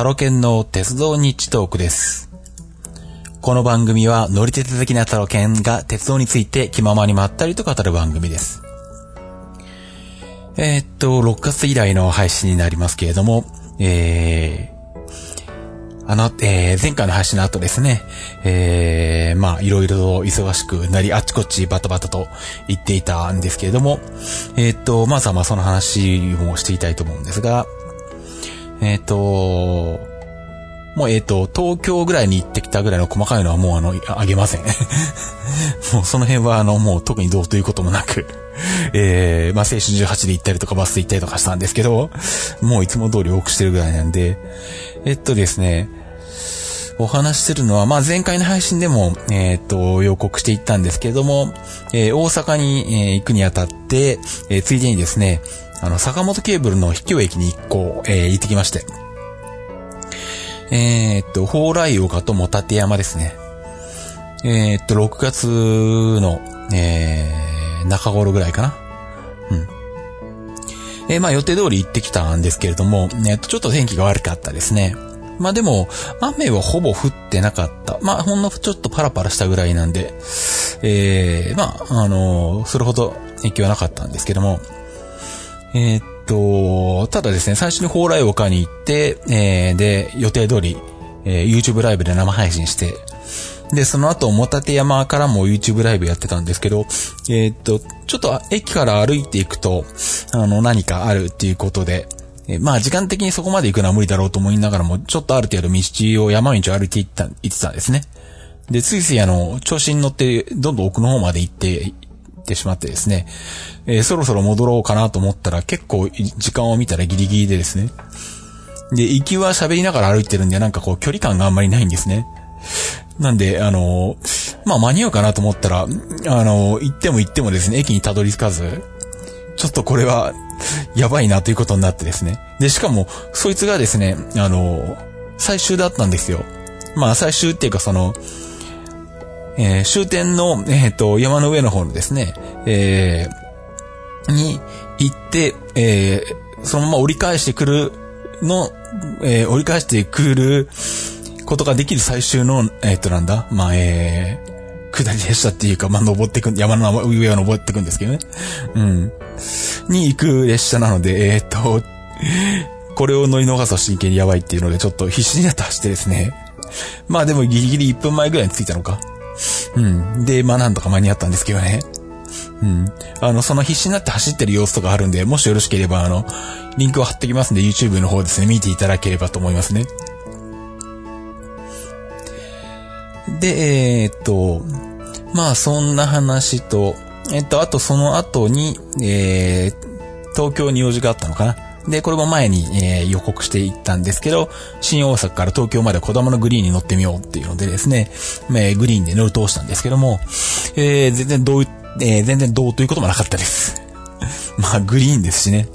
タロケンの鉄道日トークです。この番組は乗り鉄的なタロケンが鉄道について気ままにまったりと語る番組です。えーっと、6月以来の配信になりますけれども、えー、あの、えー、前回の配信の後ですね、えー、まあ、いろいろと忙しくなり、あっちこっちバタバタと言っていたんですけれども、えーっと、まずはまあその話もしていたいと思うんですが、えっ、と、もうえっ、と、東京ぐらいに行ってきたぐらいの細かいのはもうあの、あげません。もうその辺はあの、もう特にどうということもなく、えー、まあ、青春18で行ったりとかバスで行ったりとかしたんですけど、もういつも通り多くしてるぐらいなんで、えっとですね、お話しするのは、まあ、前回の配信でも、えっ、と、予告していったんですけれども、えー大阪に、えー行くにあたって、えついでにですね、あの、坂本ケーブルの秘境駅に一個、えー行ってきまして。えーっと、蓬莱岡とも立山ですね。えーっと、6月の、えー、中頃ぐらいかな。うん。えーまあ予定通り行ってきたんですけれども、えっと、ちょっと天気が悪かったですね。まあでも、雨はほぼ降ってなかった。まあほんのちょっとパラパラしたぐらいなんで、えー、まあ、あのそれほど影響はなかったんですけども、えーっと、ただですね、最初に蓬莱岡に行って、えー、で、予定通り、えー YouTube ライブで生配信して、で、その後、もたて山からも YouTube ライブやってたんですけど、えーっと、ちょっと駅から歩いていくと、あの、何かあるっていうことで、えーまあ、時間的にそこまで行くのは無理だろうと思いながらも、ちょっとある程度道を山道を歩いていった、行ってたんですね。で、ついついあの、調子に乗って、どんどん奥の方まで行って、ってしまってですね、えーそろそろ戻ろうかなと思ったら結構時間を見たらギリギリでですね。で、行きは喋りながら歩いてるんでなんかこう距離感があんまりないんですね。なんで、あのーまあ間に合うかなと思ったら、あのー行っても行ってもですね、駅にたどり着かず、ちょっとこれは、やばいなということになってですね。で、しかも、そいつがですね、あのー最終だったんですよ。まあ最終っていうかその、えー終点の、えっ、と、山の上の方のですね、えーに行って、えーそのまま折り返してくるの、えー折り返してくることができる最終の、えっ、と、なんだ、まあ、えー下り列車っていうか、まあ、登ってくん、山の上を登ってくんですけどね。うん。に行く列車なので、えっ、と、これを乗り逃すと真剣にやばいっていうので、ちょっと必死になって走ってですね。まあでもギリギリ1分前ぐらいに着いたのか。うん。で、まあなんとか間に合ったんですけどね。うん。あの、その必死になって走ってる様子とかあるんで、もしよろしければ、あの、リンクを貼ってきますんで、YouTube の方ですね、見ていただければと思いますね。で、えーっと、まあそんな話と、えっと、あとその後に、えー、東京に用事があったのかな。で、これも前に、えー予告していったんですけど、新大阪から東京まで小玉のグリーンに乗ってみようっていうのでですね、えーグリーンで乗る通したんですけども、えー全然どう、えー全然どうということもなかったです。まあ、グリーンですしね。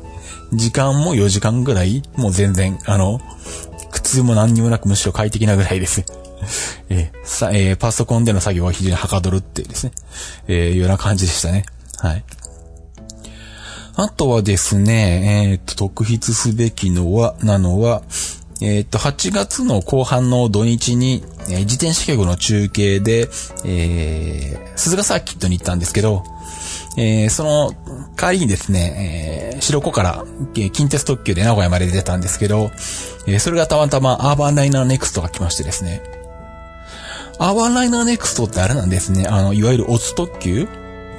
時間も4時間ぐらいもう全然、あの、苦痛も何にもなくむしろ快適なぐらいです。えーさ、えーパソコンでの作業は非常にはかどるっていうですね、えーいうような感じでしたね。はい。あとはですね、えっ、と、特筆すべきのは、なのは、えっ、と、8月の後半の土日に、えー自転車局の中継で、えー、鈴鹿サーキットに行ったんですけど、えーその帰りにですね、えー白子から、えー近鉄特急で名古屋まで出たんですけど、えーそれがたまたまアーバンライナーネクストが来ましてですね、アーバンライナーネクストってあれなんですね。あの、いわゆる乙特急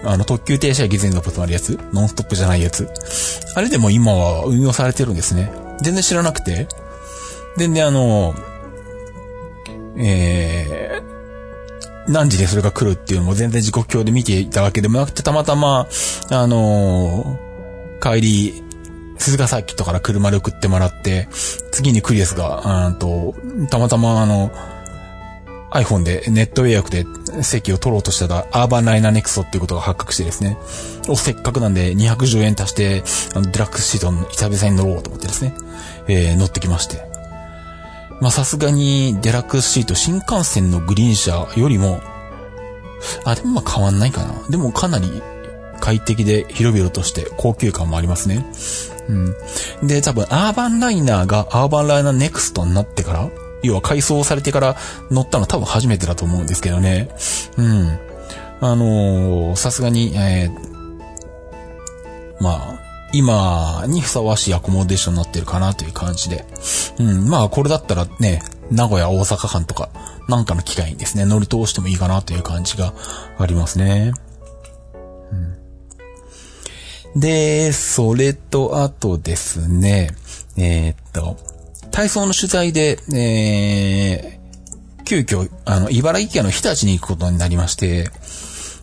あの、特急停車駅全の止まるやつ？ノンストップじゃないやつ？あれでも今は運用されてるんですね。全然知らなくて。全然あの、えー、何時でそれが来るっていうのも全然時刻表で見ていたわけでもなくて、たまたま、あの帰り、鈴鹿サーキットから車で送ってもらって、次にクリアスが、うんと、たまたまあの、iPhone でネット予約で席を取ろうとしたら、アーバンライナーネクストっていうことが発覚してですね、お、せっかくなんで210円足して、あの、デラックスシートの久々に乗ろうと思ってですね、えー乗ってきまして。ま、さすがにデラックスシート新幹線のグリーン車よりも、あ、でもま変わんないかな。でもかなり快適で広々として高級感もありますね。うん。で、多分、アーバンライナーがアーバンライナーネクストになってから、要は改装されてから乗ったの多分初めてだと思うんですけどね。うん。あのー、さすがに、えー、まあ、今にふさわしいアコモデーションになってるかなという感じで。うん、まあこれだったらね、名古屋大阪間とか、なんかの機会にですね、乗り通してもいいかなという感じがありますね。うん、で、それと、あとですね、えー、っと、体操の取材で、えー、急遽、あの、茨城県の日立に行くことになりまして、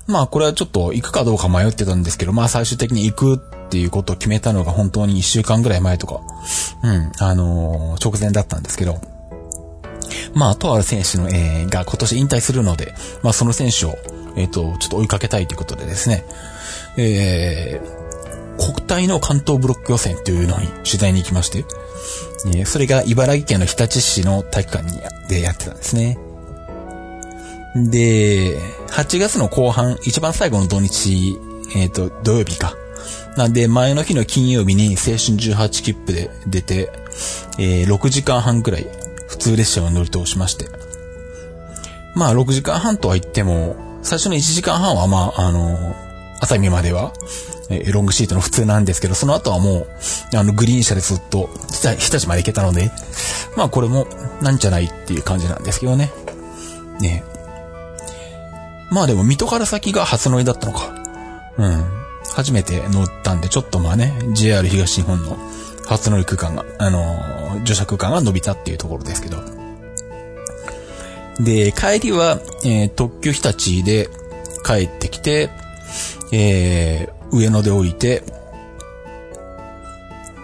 まあこれはちょっと行くかどうか迷ってたんですけど、まあ最終的に行くっていうことを決めたのが本当に一週間ぐらい前とか、うん、あのー、直前だったんですけど、まあ、とある選手の、えー、が今年引退するので、まあその選手を、えっ、ー、と、ちょっと追いかけたいということでですね、えー、国体の関東ブロック予選というのに取材に行きまして、え、それが茨城県の日立市の体育館にでやってたんですね。で、8月の後半、一番最後の土日、えっ、ー、と、土曜日か。なんで、前の日の金曜日に青春18切符で出て、えー、6時間半くらい、普通列車を乗り通しまして。まあ、6時間半とは言っても、最初の1時間半は、まあ、あの、朝見までは、え、ロングシートの普通なんですけど、その後はもう、あの、グリーン車でずっと、日立まで行けたので、まあ、これも、なんじゃないっていう感じなんですけどね。ねまあでも、水戸から先が初乗りだったのか。うん。初めて乗ったんで、ちょっとまあね、JR 東日本の初乗り空間が、あのー、乗車空間が伸びたっていうところですけど。で、帰りは、えー、特急日立で帰ってきて、えー、上野で降りて、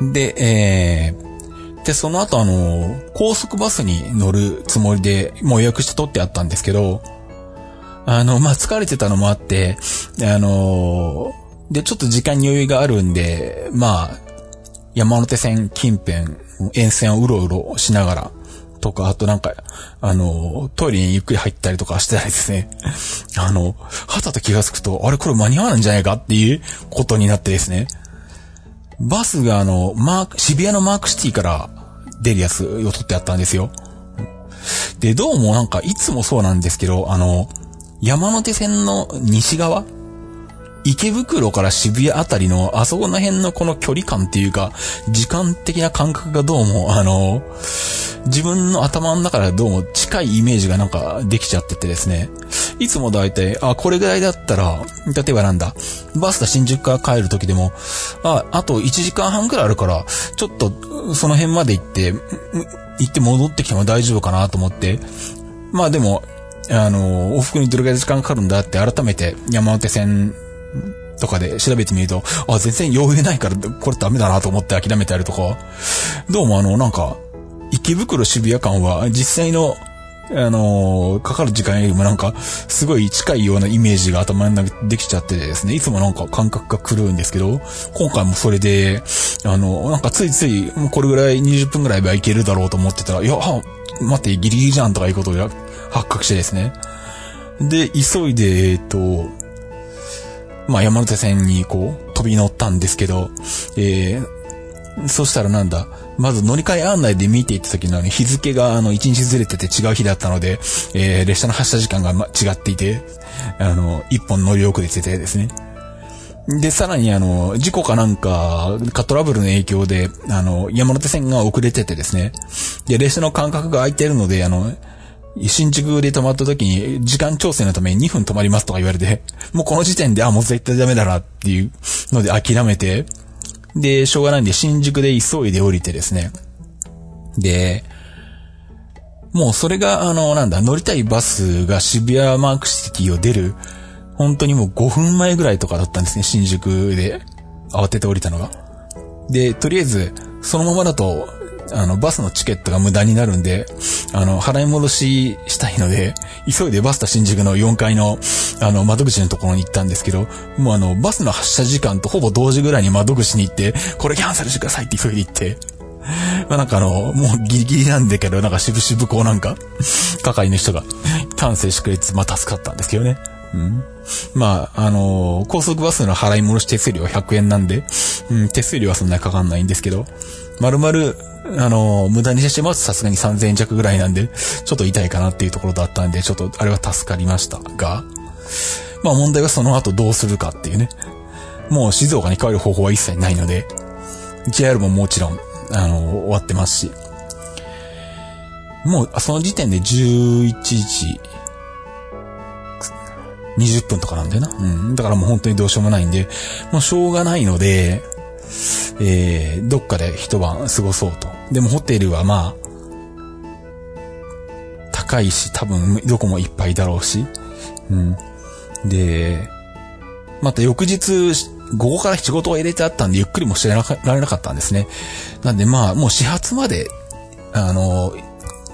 で、えー、で、その後あの、高速バスに乗るつもりで、もう予約して取ってあったんですけど、あの、まあ、疲れてたのもあって、あの、で、ちょっと時間に余裕があるんで、まあ、山手線近辺、沿線をうろうろしながら、とか、あとなんか、あの、トイレにゆっくり入ったりとかしてたりですね。あの、はたと気がつくと、あれこれ間に合わないんじゃないかっていうことになってですね。バスがあの、マーク、渋谷のマークシティから出るやつを取ってあったんですよ。で、どうもなんかいつもそうなんですけど、あの、山手線の西側池袋から渋谷あたりの、あそこの辺のこの距離感っていうか、時間的な感覚がどうも、あの、自分の頭の中でどうも近いイメージがなんかできちゃっててですね。いつもだいたい、あ、これぐらいだったら、例えばなんだ、バスタ新宿から帰る時でも、あ、あと1時間半くらいあるから、ちょっとその辺まで行って、行って戻ってきても大丈夫かなと思って、まあでも、あの、往復にどれぐらい時間かかるんだって改めて山手線とかで調べてみると、あ、全然余裕ないからこれダメだなと思って諦めたりとか、どうもあの、なんか、池袋渋谷間は実際のあのー、かかる時間よりもなんか、すごい近いようなイメージが頭の中できちゃってですね、いつもなんか感覚が狂うんですけど、今回もそれで、あの、なんかついつい、これぐらい20分ぐらいはいけるだろうと思ってたら、いや、待って、ギリギリじゃんとかいうことが発覚してですね。で、急いで、えっと、まあ、山手線にこう、飛び乗ったんですけど、えー、そしたらなんだ、まず乗り換え案内で見ていった時の日付があの1日ずれてて違う日だったので、えー、列車の発車時間が、違っていて、あの、一本乗り遅れててですね。で、さらにあの、事故かなんか、かトラブルの影響で、あの、山手線が遅れててですね。で、列車の間隔が空いてるので、あの、新宿で止まった時に、時間調整のために2分止まりますとか言われて、もうこの時点で、あ、もう絶対ダメだなっていうので諦めて、で、しょうがないんで新宿で急いで降りてですね。で、もうそれが、あの、なんだ、乗りたいバスが渋谷マークシティを出る、本当にもう5分前ぐらいとかだったんですね、新宿で慌てて降りたのが。で、とりあえず、そのままだと、あの、バスのチケットが無駄になるんで、あの、払い戻ししたいので、急いでバスタ新宿の4階の、あの、窓口のところに行ったんですけど、もうあの、バスの発車時間とほぼ同時ぐらいに窓口に行って、これキャンセルしてくださいって急いで行って、まあなんかあの、もうギリギリなんだけど、なんか渋々こうなんか、係の人が、キャンセルしてくれて、まあ助かったんですけどね。うん？まあ、あのー高速バスの払い戻し手数料は100円なんで、うん、手数料はそんなにかかんないんですけど、まるまる、あのー無駄にしてしまうとさすがに3000円弱ぐらいなんで、ちょっと痛いかなっていうところだったんで、ちょっとあれは助かりましたが、まあ問題はその後どうするかっていうね。もう静岡に帰る方法は一切ないので、JR ももちろん、あのー終わってますし、もう、その時点で11時20分とかなんだよな。うん。だからもう本当にどうしようもないんで、もうしょうがないので、えー、どっかで一晩過ごそうと。でもホテルはまあ、高いし、多分どこもいっぱいだろうし。うん。で、また翌日、午後から仕事を入れてあったんで、ゆっくりもしてられなかったんですね。なんでまあ、もう始発まで、あの、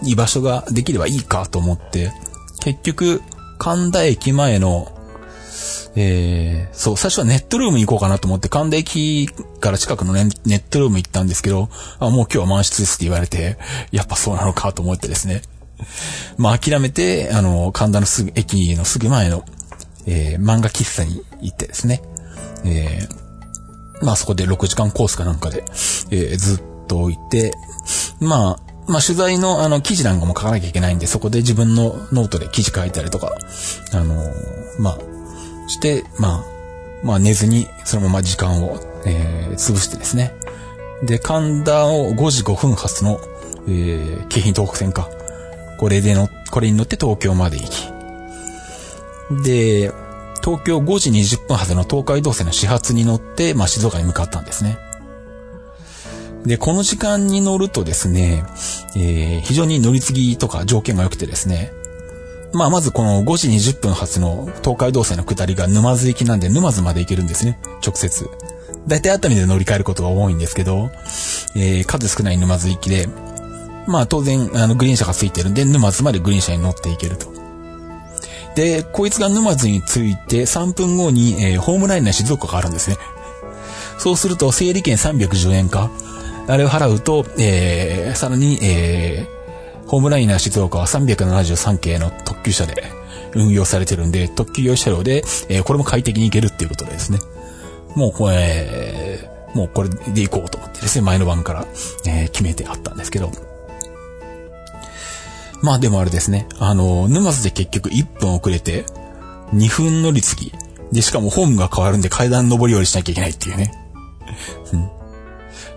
居場所ができればいいかと思って、結局、神田駅前の、えー、そう、最初はネットルーム行こうかなと思って、神田駅から近くのネネットルーム行ったんですけど、あ、もう今日は満室ですって言われて、やっぱそうなのかと思ってですね。まあ諦めて、あの、神田のすぐ、駅のすぐ前の、えー、漫画喫茶に行ってですね。えー、まあそこで6時間コースかなんかで、えー、ずっと置いて、まあ、まあ取材のあの記事なんかも書かなきゃいけないんで、そこで自分のノートで記事書いたりとか、あのーまあ、して、まあ、まあ寝ずにそのまま時間を、えー潰してですね。で、神田を5時5分発の、えー、京浜東北線か。これでの、これに乗って東京まで行き。で、東京5時20分発の東海道線の始発に乗って、まあ静岡に向かったんですね。で、この時間に乗るとですね、えー非常に乗り継ぎとか条件が良くてですね、まあ、まずこの5時20分発の東海道線の下りが沼津行きなんで沼津まで行けるんですね、直接。大体熱海で乗り換えることが多いんですけど、えー数少ない沼津行きで、まあ当然、あの、グリーン車がついてるんで、沼津までグリーン車に乗っていけると。で、こいつが沼津に着いて3分後に、えーホームラインの静岡があるんですね。そうすると、整理券310円か。あれを払うと、えー、さらに、えー、ホームライナー静岡は373系の特急車で運用されてるんで、特急用車両で、えーこれも快適に行けるっていうことでですね。もうこれ、もうこれで行こうと思ってですね、前の晩から、えー決めてあったんですけど。まあでもあれですね、あの、沼津で結局1分遅れて、2分乗り継ぎ。で、しかもホームが変わるんで階段登り降りしなきゃいけないっていうね。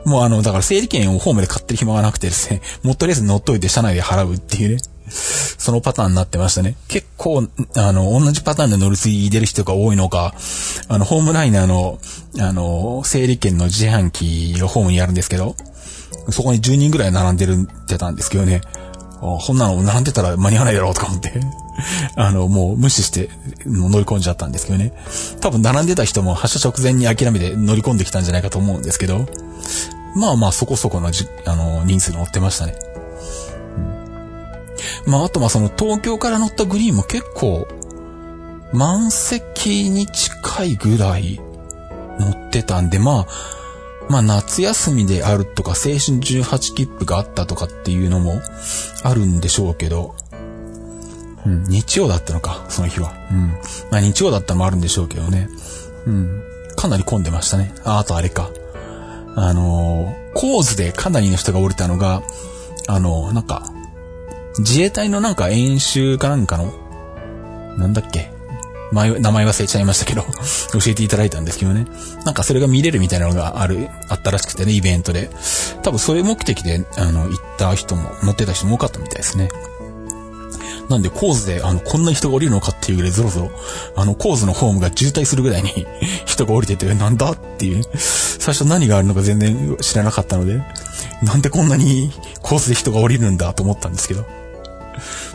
もうあの、だから整理券をホームで買ってる暇がなくてですね、もうとりあえず乗っといて車内で払うっていうね。そのパターンになってましたね。結構、あの、同じパターンで乗り継いでる人が多いのか、あの、ホームライナーの、あの、整理券の自販機をホームにやるんですけど、そこに10人ぐらい並んでるってたんですけどね。あこんなの並んでたら間に合わないだろうとか思って。あの、もう無視してもう乗り込んじゃったんですけどね。多分並んでた人も発車直前に諦めて乗り込んできたんじゃないかと思うんですけど。まあまあそこそこのじ、あの、人数乗ってましたね。まああとまあその東京から乗ったグリーンも結構、満席に近いぐらい乗ってたんで、まあ、まあ夏休みであるとか、青春18切符があったとかっていうのもあるんでしょうけど、日曜だったのか、その日は。うん。まあ日曜だったのもあるんでしょうけどね。うん。かなり混んでましたね。あ、あとあれか。あのー、コーズでかなりの人が降りたのが、あのー、なんか、自衛隊のなんか演習かなんかの、なんだっけ。前、名前忘れちゃいましたけど、教えていただいたんですけどね。なんかそれが見れるみたいなのがある、あったらしくてね、イベントで。多分そういう目的で、あの、行った人も、乗ってた人も多かったみたいですね。なんで、コーズで、あの、こんな人が降りるのかっていうぐらいゾロゾロ、あの、コーズのホームが渋滞するぐらいに 人が降りてて、なんだっていう、最初何があるのか全然知らなかったので、なんでこんなにコースで人が降りるんだと思ったんですけど。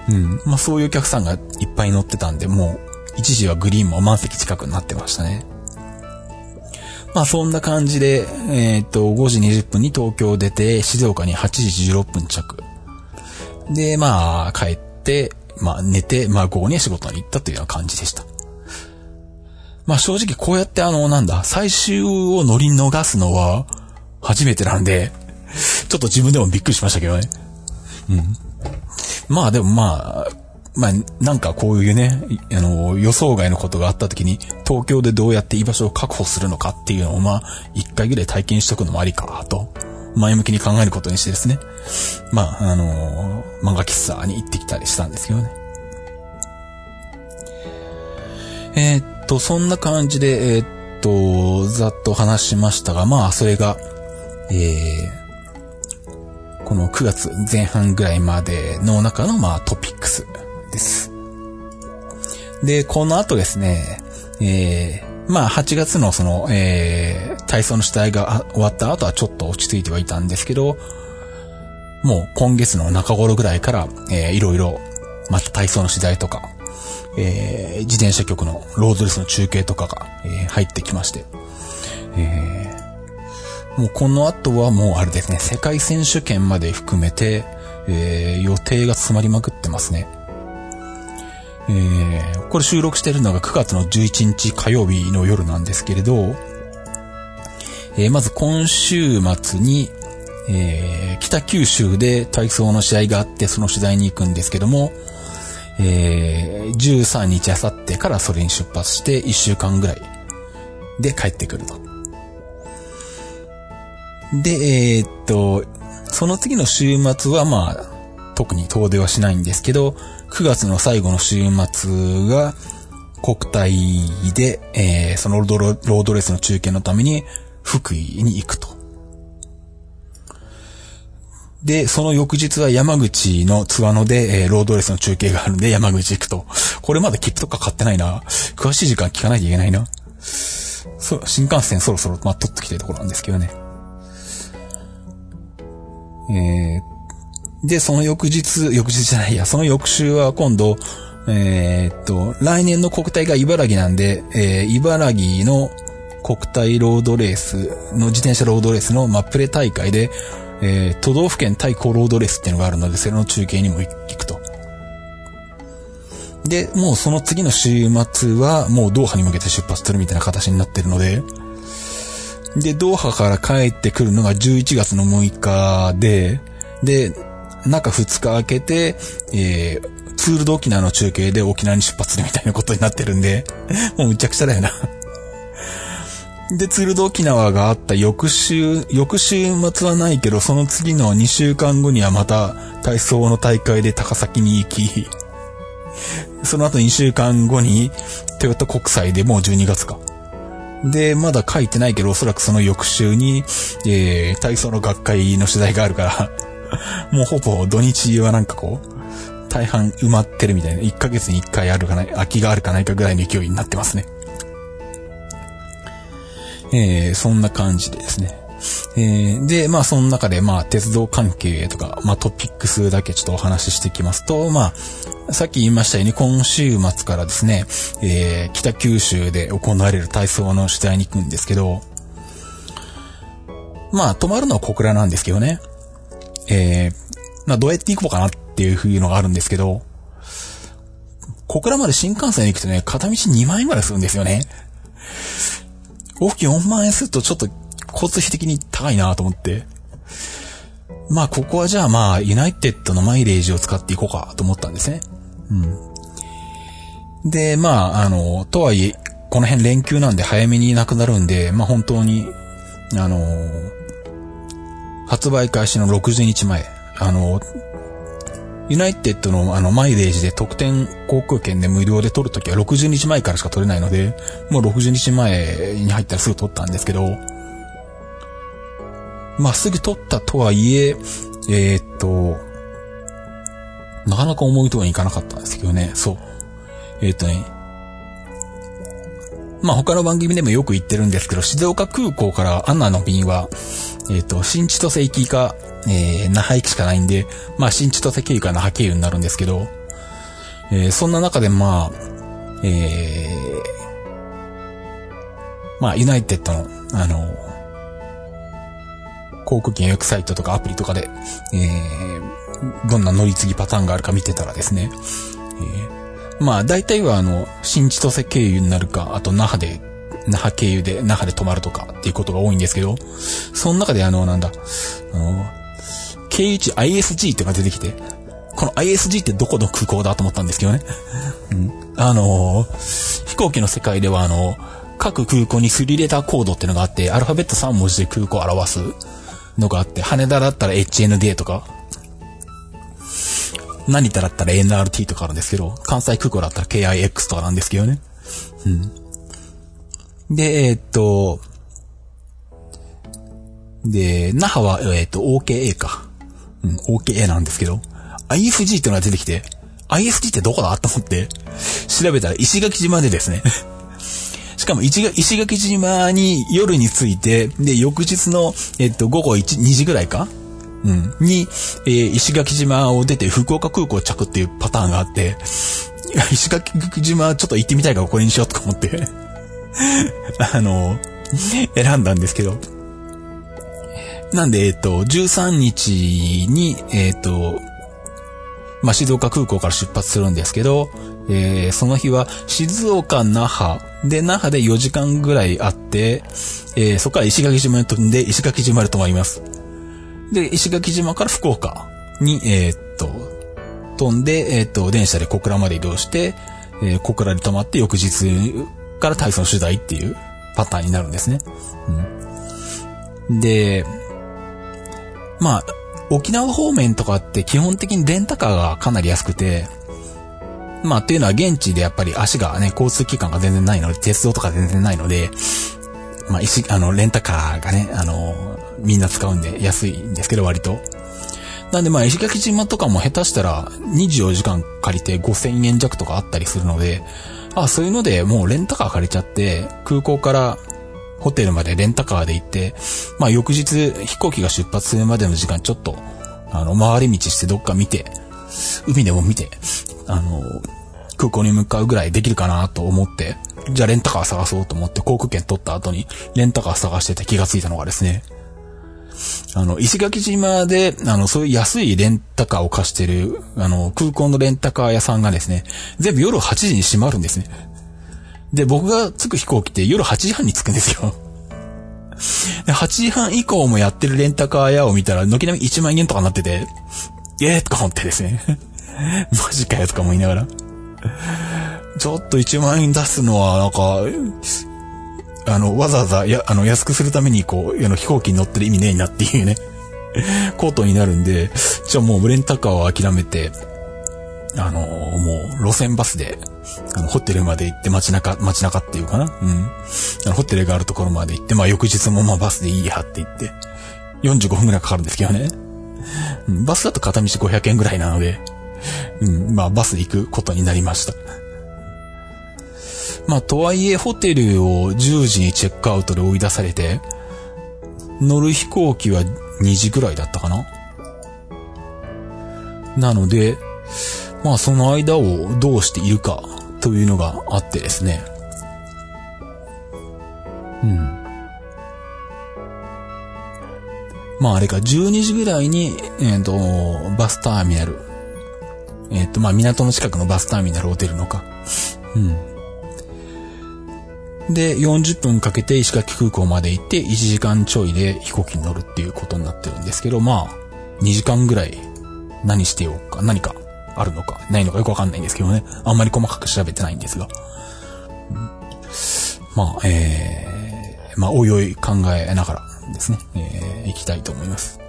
うん。まあそういうお客さんがいっぱい乗ってたんで、もう、一時はグリーンも満席近くになってましたね。まあそんな感じで、えっ、と、5時20分に東京出て、静岡に8時16分着。で、まあ、帰って、まあ寝て、まあ午後に仕事に行ったというような感じでした。まあ正直こうやってあの、なんだ、最終を乗り逃すのは初めてなんで、ちょっと自分でもびっくりしましたけどね。うん。まあでもまあ、まあ、なんかこういうね、あの、予想外のことがあった時に、東京でどうやって居場所を確保するのかっていうのを、まあ、一回ぐらい体験しとくのもありか、と、前向きに考えることにしてですね。まあ、あの漫画喫茶に行ってきたりしたんですけどね。えー、っと、そんな感じで、えー、っと、ざっと話しましたが、まあ、それが、えー、この9月前半ぐらいまでの中の、まあ、トピックスです。で、この後ですね、えー、まあ、8月のその、えー、体操の主体が終わった後はちょっと落ち着いてはいたんですけど、もう今月の中頃ぐらいから、えー、いろいろ、また体操の次第とか、えー、自転車局のロードレスの中継とかが、えー、入ってきまして、えー、もうこの後はもうあれですね、世界選手権まで含めて、えー、予定が詰まりまくってますね。えー、これ収録してるのが9月の11日火曜日の夜なんですけれど、えー、まず今週末に、えー、北九州で体操の試合があって、その取材に行くんですけども、えー、13日あさってからそれに出発して1週間ぐらいで帰ってくると。で、えー、っと、その次の週末はまあ、特に遠出はしないんですけど、9月の最後の週末が国体で、えー、そのロードレースの中継のために福井に行くと。で、その翌日は山口のツアノで、えー、ロードレースの中継があるんで山口行くと。これまだ切符とか買ってないな。詳しい時間聞かないといけないな。そ、新幹線そろそろ、まあ、取ってきたいところなんですけどね。えー、で、その翌日、翌日じゃないや、その翌週は今度、えー、っと、来年の国体が茨城なんで、えー、茨城の国体ロードレースの自転車ロードレースの、まあ、プレ大会で、えー、都道府県対抗ロードレースっていうのがあるので、それの中継にも行くと。で、もうその次の週末は、もうドーハに向けて出発するみたいな形になってるので、で、ドーハから帰ってくるのが11月の6日で、で、中2日空けて、えー、ツールド沖縄の中継で沖縄に出発するみたいなことになってるんで、もうむちゃくちゃだよな で、ツールド沖縄があった翌週、翌週末はないけど、その次の2週間後にはまた体操の大会で高崎に行き、その後2週間後にトヨタ国際でもう12月か。で、まだ書いてないけど、おそらくその翌週に、えー、体操の学会の取材があるから もうほぼ土日はなんかこう、大半埋まってるみたいな、1ヶ月に1回あるかない、空きがあるかないかぐらいの勢いになってますね。えー、そんな感じでですね。えー、で、まあ、その中で、まあ、鉄道関係とか、まあ、トピックスだけちょっとお話ししていきますと、まあ、さっき言いましたように、今週末からですね、えー、北九州で行われる体操の取材に行くんですけど、まあ、泊まるのは小倉なんですけどね。えー、まあ、どうやって行こうかなっていう風のがあるんですけど、小倉まで新幹線に行くとね、片道2万円ぐらいするんですよね。往復4万円するとちょっと交通費的に高いなと思って。まあ、ここはじゃあまあ、ユナイテッドのマイレージを使っていこうかと思ったんですね。うん。で、まあ、あの、とはいえ、この辺連休なんで早めになくなるんで、まあ本当に、あの、発売開始の60日前、あの、ユナイテッドのあのマイレージで特典航空券で無料で取るときは60日前からしか取れないので、もう60日前に入ったらすぐ取ったんですけど、まあ、すぐ取ったとはいえ、えー、っと、なかなか思うとこにいかなかったんですけどね、そう。えー、っとね、まあ他の番組でもよく言ってるんですけど、静岡空港からアンナの便は、えっ、と、新千歳行きか、えー、那覇行きしかないんで、まあ新千歳経由か那覇経由になるんですけど、えー、そんな中でまあ、えー、まあユナイテッドの、あの、航空券予約サイトとかアプリとかで、えー、どんな乗り継ぎパターンがあるか見てたらですね、えー、まあ大体はあの、新千歳経由になるか、あと那覇で、那覇経由で那覇で泊まるとかっていうことが多いんですけど、その中であの、なんだ、あの、経由地 ISG ってのが出てきて、この ISG ってどこの空港だと思ったんですけどね。うん、あの、飛行機の世界ではあの、各空港にスリレターコードってのがあって、アルファベット3文字で空港を表すのがあって、羽田だったら HND とか、成田だったら NRT とかあるんですけど、関西空港だったら KIX とかなんですけどね。うん。で、えー、っと、で、那覇は、えー、っと、OKA か。うん、OKA なんですけど、IFG ってのが出てきて、ISG ってどこだと思って、調べたら石垣島でですね。しかも石垣島に夜に着いて、で、翌日の、えっと、午後1、2時ぐらいかうん。に、えー、石垣島を出て福岡空港着っていうパターンがあって、石垣島ちょっと行ってみたいからこれにしようとか思って あの、選んだんですけど。なんで、えっと、13日に、えっと、まあ、静岡空港から出発するんですけど、えー、その日は静岡、那覇、で、那覇で4時間ぐらいあって、えー、そこから石垣島に飛んで、石垣島で泊まります。で、石垣島から福岡に、えー、っと、飛んで、えー、っと、電車で小倉まで移動して、えー、小倉で泊まって翌日から体操取材っていうパターンになるんですね。うん、で、まあ、沖縄方面とかって基本的にレンタカーがかなり安くて、まあ、っていうのは現地でやっぱり足がね、交通機関が全然ないので、鉄道とか全然ないので、まあ、石、あの、レンタカーがね、あの、みんな使うんで安いんですけど、割と。なんでまあ、石垣島とかも下手したら24時間借りて5000円弱とかあったりするので、あそういうのでもうレンタカー借りちゃって、空港からホテルまでレンタカーで行って、まあ翌日飛行機が出発するまでの時間ちょっと、あの、回り道してどっか見て、海でも見て、あの、空港に向かうぐらいできるかなと思って、じゃあレンタカー探そうと思って航空券取った後にレンタカー探してて気がついたのがですね、あの、石垣島で、あの、そういう安いレンタカーを貸してる、あの、空港のレンタカー屋さんがですね、全部夜8時に閉まるんですね。で、僕が着く飛行機って夜8時半に着くんですよ。で、8時半以降もやってるレンタカー屋を見たら、軒並み1万円とかなってて、えーとか思ってですね。マジかよとか思いながら。ちょっと1万円出すのは、なんか、あの、わざわざ、や、あの、安くするために、こう、あの、飛行機に乗ってる意味ねえなっていうね、コートになるんで、じゃあもうレンタカーを諦めて、あの、もう、路線バスで、あの、ホテルまで行って街中、街中っていうかな？うん。あの、ホテルがあるところまで行って、まあ、翌日もまあ、バスでいいやって言って、45分くらいかかるんですけどね。うん、バスだと片道500円ぐらいなので、うん、まあ、バスで行くことになりました。まあ、とはいえ、ホテルを10時にチェックアウトで追い出されて、乗る飛行機は2時ぐらいだったかな？なので、まあ、その間をどうしているかというのがあってですね。うん。まあ、あれか、12時ぐらいに、えっ、ー、と、バスターミナル。えっ、ー、と、まあ、港の近くのバスターミナルを出るのか。うん。で、40分かけて石垣空港まで行って、1時間ちょいで飛行機に乗るっていうことになってるんですけど、まあ、2時間ぐらい何してようか、何かあるのか、ないのかよくわかんないんですけどね。あんまり細かく調べてないんですが。まあ、えー、まあ、おいおい考えながらですね、えー、行きたいと思います。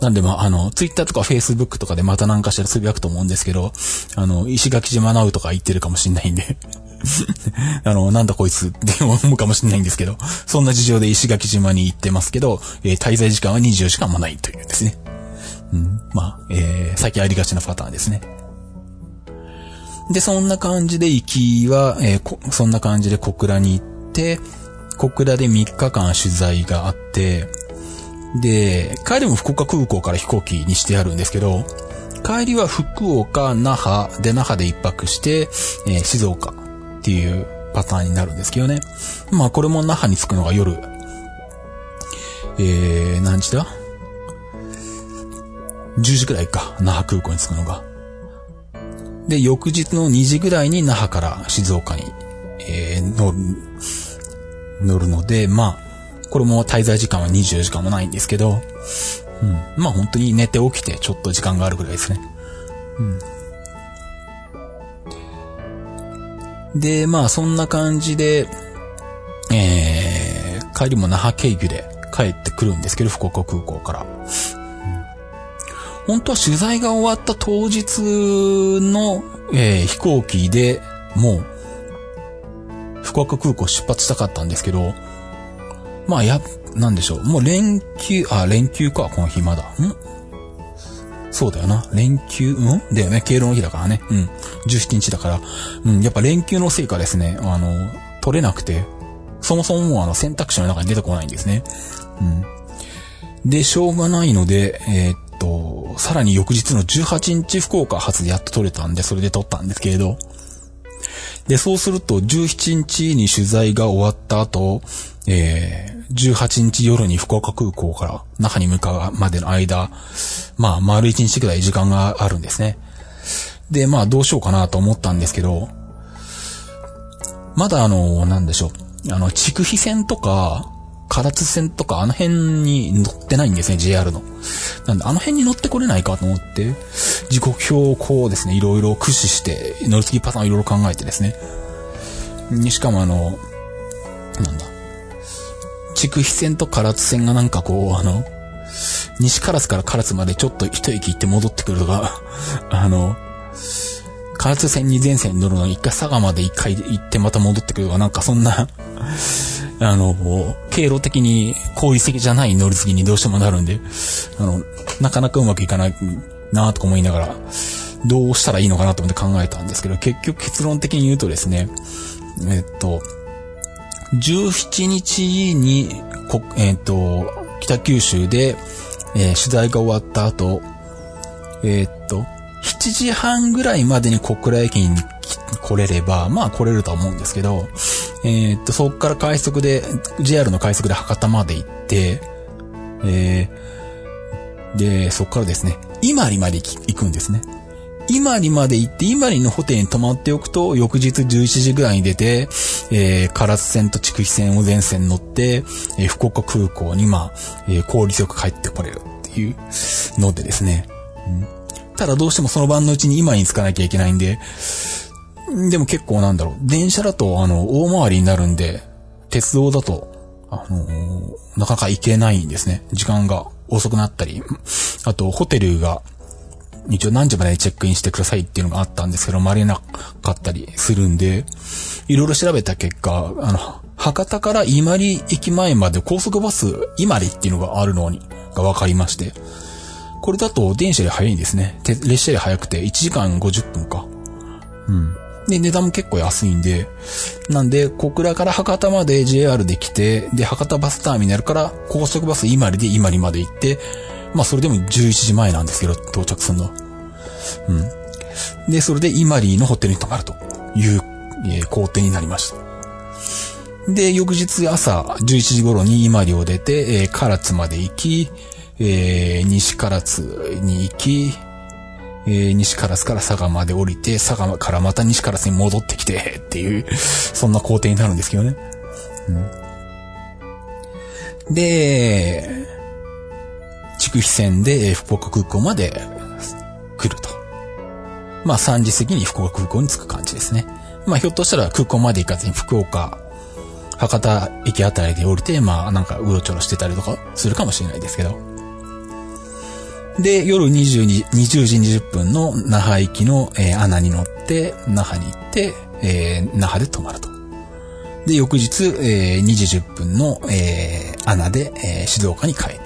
なんでまあ、あの、ツイッターとかフェイスブックとかでまた何かしたらつぶやくと思うんですけど、あの、石垣島ナウとか言ってるかもしんないんで あの、なんだこいつって思うかもしれないんですけど、そんな事情で石垣島に行ってますけど、えー、滞在時間は24時間もないというですね。うん、まあ、えー、最近ありがちなパターンですね。で、そんな感じで行きは、えー、そんな感じで小倉に行って、小倉で3日間取材があって、で、帰りも福岡空港から飛行機にしてあるんですけど、帰りは福岡、那覇で那覇で一泊して、えー、静岡っていうパターンになるんですけどね。まあこれも那覇に着くのが夜、えー、何時だ ?10 時くらいか、那覇空港に着くのが。で、翌日の2時ぐらいに那覇から静岡に、えー、乗る、乗るので、まあ、これも滞在時間は24時間もないんですけど、うん。まあ本当に寝て起きてちょっと時間があるぐらいですね。うん。で、まあそんな感じで、えー、帰りも那覇経由で帰ってくるんですけど、福岡空港から。本当は取材が終わった当日の、えー飛行機でもう、福岡空港出発したかったんですけど、まあや、なんでしょう。もう連休、あ、連休か、この日まだ。んそうだよな。連休、うん？だよね。敬老の日だからね。うん。17日だから。うん。やっぱ連休のせいかですね、あの、取れなくて、そもそももうあの選択肢の中に出てこないんですね。うん。で、しょうがないので、えーっと、さらに翌日の18日福岡発でやっと取れたんで、それで取ったんですけれど、で、そうすると、17日に取材が終わった後、えー、18日夜に福岡空港から那覇に向かうまでの間、まあ、丸1日くらい時間があるんですね。で、まあ、どうしようかなと思ったんですけど、まだあの、なんでしょう。あの、筑肥線とか、唐津線とか、あの辺に乗ってないんですね、JR の。なんで、あの辺に乗ってこれないかと思って、時刻表をこうですね、いろいろ駆使して、乗り継ぎパターンをいろいろ考えてですね。にしかもあの、なんだ。筑肥線と唐津線がなんかこう、あの、西唐津から唐津までちょっと一駅行って戻ってくるとか、あの、唐津線に全線に乗るのに一回佐賀まで一回行ってまた戻ってくるとか、なんかそんな、あの、経路的に効率的じゃない乗り継ぎにどうしてもなるんで、あの、なかなかうまくいかないなとか思いながら、どうしたらいいのかなと思って考えたんですけど、結局結論的に言うとですね、えっと、17日に、えっと、北九州で、えー取材が終わった後、えっと、7時半ぐらいまでに小倉駅に来れれば、まあ来れるとは思うんですけど、えっと、そこから快速で、JR の快速で博多まで行って、えーで、そこからですね、伊万里まで行くんですね。伊万里まで行って、伊万里のホテルに泊まっておくと、翌日11時ぐらいに出て、えー、唐津線と筑肥線を全線乗って、えー福岡空港に、まあ、えー効率よく帰ってこれるっていうのでですね。うんただどうしてもその晩のうちに今に着かなきゃいけないんで、でも結構なんだろう、電車だと、あの、大回りになるんで、鉄道だと、あのーなかなか行けないんですね。時間が遅くなったり、あと、ホテルが、一応何時までチェックインしてくださいっていうのがあったんですけど、回れなかったりするんで、いろいろ調べた結果、あの、博多から伊万里駅前まで高速バス、伊万里っていうのがあるのに、が分かりまして、これだと電車より早いんですね。列車より早くて1時間50分か。うん。で、値段も結構安いんで、なんで、小倉から博多まで JR で来て、で、博多バスターミナルから高速バス伊万里で伊万里まで行って、まあそれでも11時前なんですけど、到着するの。うん。で、それで伊万里のホテルに泊まるという、えー工程になりました。で、翌日朝11時頃に伊万里を出て、えー唐津まで行き、えー西唐津に行き、えー西唐津から佐賀まで降りて、佐賀からまた西唐津に戻ってきて、っていう、そんな工程になるんですけどね。うんで、筑肥線で福岡空港まで来ると。まあ3時過ぎに福岡空港に着く感じですね。まあひょっとしたら空港まで行かずに福岡、博多駅あたりで降りて、まあなんかうろちょろしてたりとかするかもしれないですけど。で、夜22 20時20分の那覇行きの、えー、アナに乗って、那覇に行って、えー那覇で泊まると。で、翌日、えー2時10分の、えーアナで、えー静岡に帰る。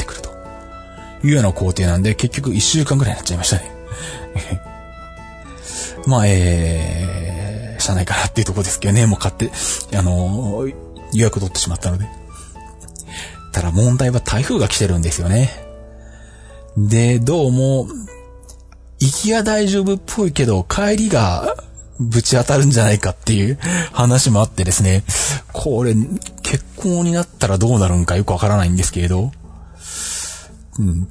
いうような工程なんで、結局1週間ぐらいになっちゃいましたね。まあ、えー、しゃあないかなっていうとこですけどね、もう買って、あのー予約取ってしまったので。ただ問題は台風が来てるんですよね。で、どうも、行きが大丈夫っぽいけど、帰りがぶち当たるんじゃないかっていう 話もあってですね、これ、結婚になったらどうなるんかよくわからないんですけれど、うん、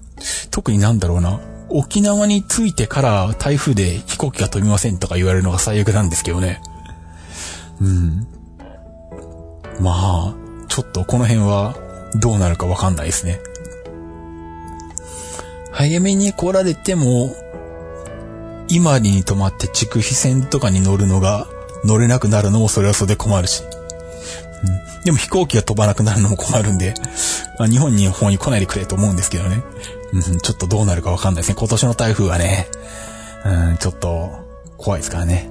特になんだろうな、沖縄に着いてから台風で飛行機が飛びませんとか言われるのが最悪なんですけどね。うん。まあ、ちょっとこの辺はどうなるかわかんないですね。早めに来られても、今里に泊まって筑肥線とかに乗るのが乗れなくなるのもそれはそれで困るし。うん、でも飛行機が飛ばなくなるのも困るんで、まあ、日本に方に来ないでくれと思うんですけどね。うん、ちょっとどうなるかわかんないですね。今年の台風はね、うん、ちょっと怖いですからね。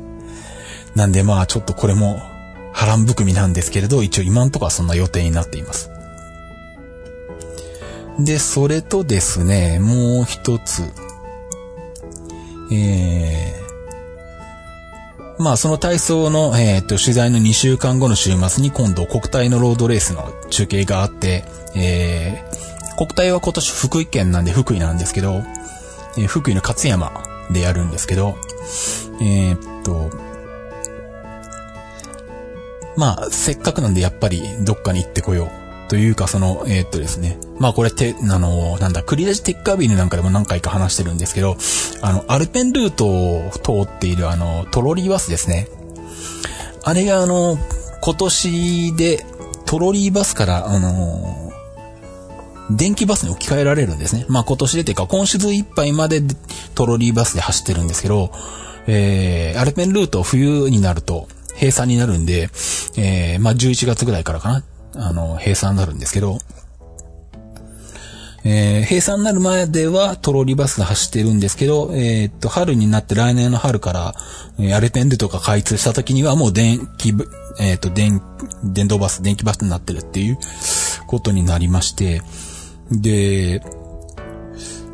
なんでまあちょっとこれも波乱含みなんですけれど、一応今んとこはそんな予定になっています。で、それとですね、もう一つ。えー、まあその体操の、えっ、ー、と、取材の2週間後の週末に今度国体のロードレースの中継があって、えー、国体は今年福井県なんで福井なんですけど、えー、福井の勝山でやるんですけど、えー、っと、まあ、せっかくなんでやっぱりどっかに行ってこよう。というか、その、えー、っとですね。まあこれて、あの、なんだ、繰り出しテッカービルなんかでも何回か話してるんですけど、あの、アルペンルートを通っているあの、トロリーバスですね。あれがあの、今年で、トロリーバスから、あの電気バスに置き換えられるんですね。まあ今年でてか、今シーズンいっぱいまでトロリーバスで走ってるんですけど、えー、アルペンルート冬になると閉鎖になるんで、えー、まあ11月ぐらいからかな。あの、閉鎖になるんですけど、えー、閉鎖になる前ではトロリバスが走ってるんですけど、えー、っと、春になって来年の春から、えー、アルペンルとか開通した時にはもう電気、えー、っと、電、電動バス、電気バスになってるっていうことになりまして、で、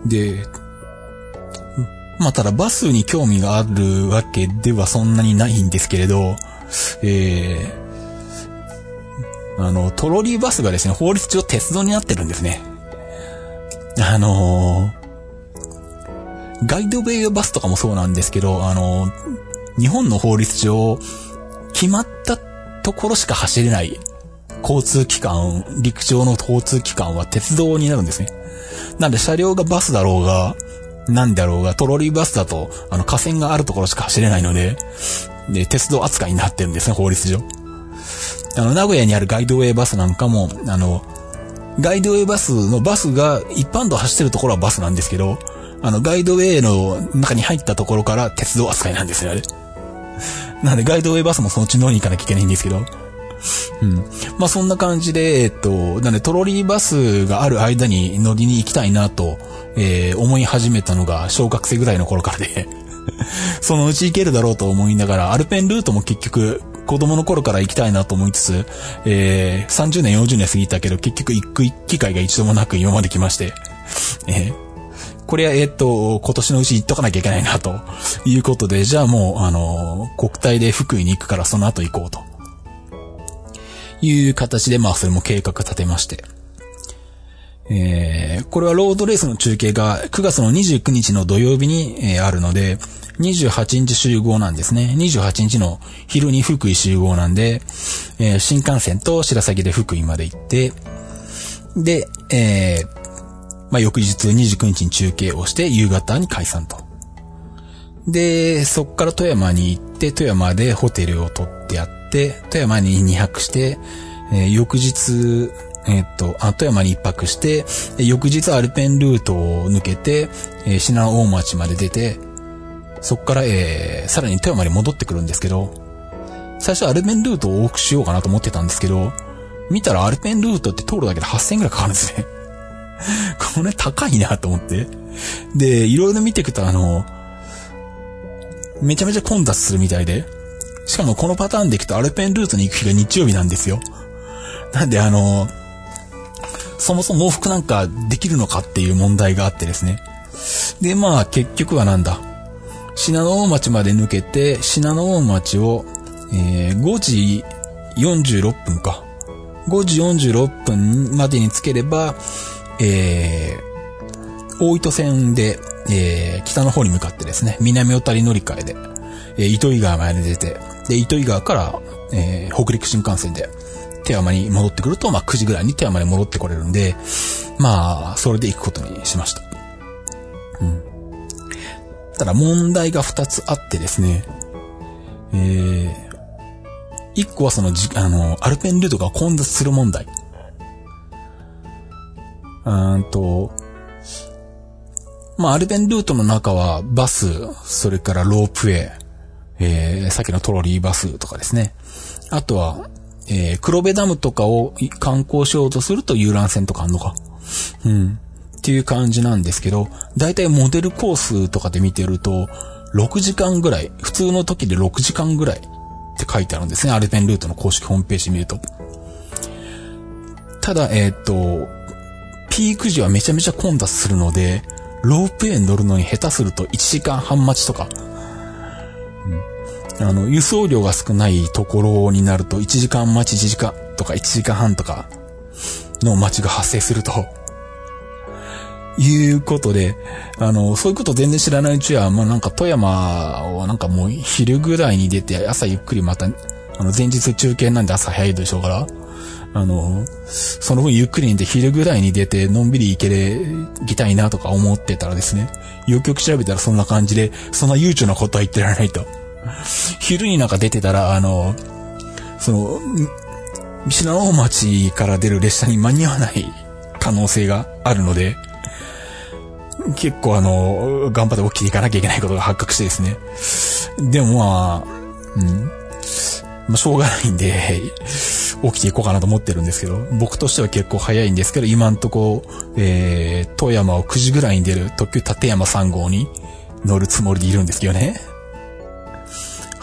で、まあ、ただバスに興味があるわけではそんなにないんですけれど、えー、あの、トロリーバスがですね、法律上鉄道になってるんですね。あのー、ガイドウェイバスとかもそうなんですけど、あのー、日本の法律上、決まったところしか走れない交通機関、陸上の交通機関は鉄道になるんですね。なんで車両がバスだろうが、なんだろうが、トロリーバスだと、あの、河川があるところしか走れないので、で、鉄道扱いになってるんですね、法律上。あの、名古屋にあるガイドウェイバスなんかも、あの、ガイドウェイバスのバスが一般道走ってるところはバスなんですけど、あの、ガイドウェイの中に入ったところから鉄道扱いなんですよ、あれ。なんで、ガイドウェイバスもそのうち乗りに行かなきゃいけないんですけど。うん。まあ、そんな感じで、えっと、なんで、トロリーバスがある間に乗りに行きたいなと、えー、思い始めたのが小学生ぐらいの頃からで そのうち行けるだろうと思いながら、アルペンルートも結局、子供の頃から行きたいなと思いつつ、えー、30年、40年過ぎたけど、結局行く機会が一度もなく今まで来まして、えー、これは、えっと、今年のうち行っとかなきゃいけないな、ということで、じゃあもう、あの、国体で福井に行くからその後行こうと。いう形で、まあ、それも計画立てまして。えー、これはロードレースの中継が9月の29日の土曜日に、えー、あるので、28日集合なんですね。28日の昼に福井集合なんで、えー、新幹線と白鷺で福井まで行って、で、えー、まあ、翌日29日に中継をして夕方に解散と。で、そっから富山に行って、富山でホテルを取ってやって、富山に2泊して、えー、翌日、え、っと、あ、富山に一泊して、翌日アルペンルートを抜けて、えー、信濃大町まで出て、そっから、えー、さらに富山に戻ってくるんですけど、最初アルペンルートを往復しようかなと思ってたんですけど、見たらアルペンルートって通るだけで8000円くらいかかるんですね。これ高いなと思って。で、いろいろ見ていくとあの、めちゃめちゃ混雑するみたいで、しかもこのパターンでいくとアルペンルートに行く日が日曜日なんですよ。なんであの、そもそも往復なんかできるのかっていう問題があってですね。で、まあ結局はなんだ。信濃大町まで抜けて、信濃大町を、えー、5時46分か。5時46分までにつければ、えー、大糸線で、えー、北の方に向かってですね、南小谷乗り換えで、えー、糸魚川まで出て、で、糸魚川から、えー、北陸新幹線で、手山に戻ってくると、まあ、9時ぐらいに手山に戻ってこれるんで、まあ、それで行くことにしました。うん。ただ問題が2つあってですね、えー、1個はそのじ、あの、アルペンルートが混雑する問題。うんと、まあ、アルペンルートの中はバス、それからロープウェイ、えー、さっきのトロリーバスとかですね。あとは、えー、黒部ダムとかを観光しようとすると遊覧船とかあんのか。うん。っていう感じなんですけど、だいたいモデルコースとかで見てると、6時間ぐらい、普通の時で6時間ぐらいって書いてあるんですね。アルペンルートの公式ホームページ見ると。ただ、えー、っと、ピーク時はめちゃめちゃ混雑するので、ロープウェイに乗るのに下手すると1時間半待ちとか、うん、あの、輸送量が少ないところになると1時間待ち1時間とか1時間半とかの待ちが発生すると、いうことで、あの、そういうこと全然知らないうちは、まあ、なんか富山をなんかもう昼ぐらいに出て、朝ゆっくりまた、あの、前日中継なんで朝早いでしょうから、あの、その分ゆっくり寝て昼ぐらいに出て、のんびり行けれ、行きたいなとか思ってたらですね、よくよく調べたらそんな感じで、そんな悠長なことは言ってられないと。昼になんか出てたら、あの、その、三品大町から出る列車に間に合わない可能性があるので、結構あの、頑張って起きていかなきゃいけないことが発覚してですね。でもまあ、うん。まあ、しょうがないんで、起きていこうかなと思ってるんですけど、僕としては結構早いんですけど、今んとこ、えー、富山を9時ぐらいに出る特急立山3号に乗るつもりでいるんですけどね。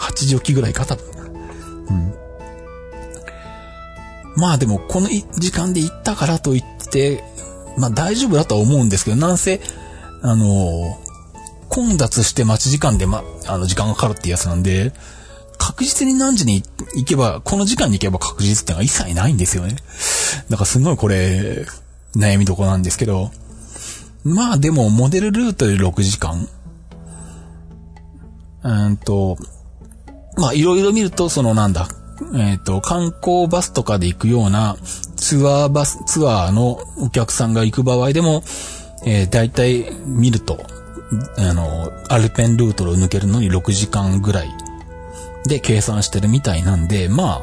8時起きぐらいか、多分。うん。まあでも、この時間で行ったからといって、まあ大丈夫だとは思うんですけど、なんせ、あの混雑して待ち時間でま、あの、時間がかかるってやつなんで、確実に何時に行けば、この時間に行けば確実ってのは一切ないんですよね。だからすごいこれ、悩みどこなんですけど、まあでも、モデルルートで6時間うんと、まあいろいろ見ると、そのなんだ、えっ、ー、と、観光バスとかで行くようなツアーバス、ツアーのお客さんが行く場合でも、えー、大体見ると、あの、アルペンルートを抜けるのに6時間ぐらいで計算してるみたいなんで、まあ、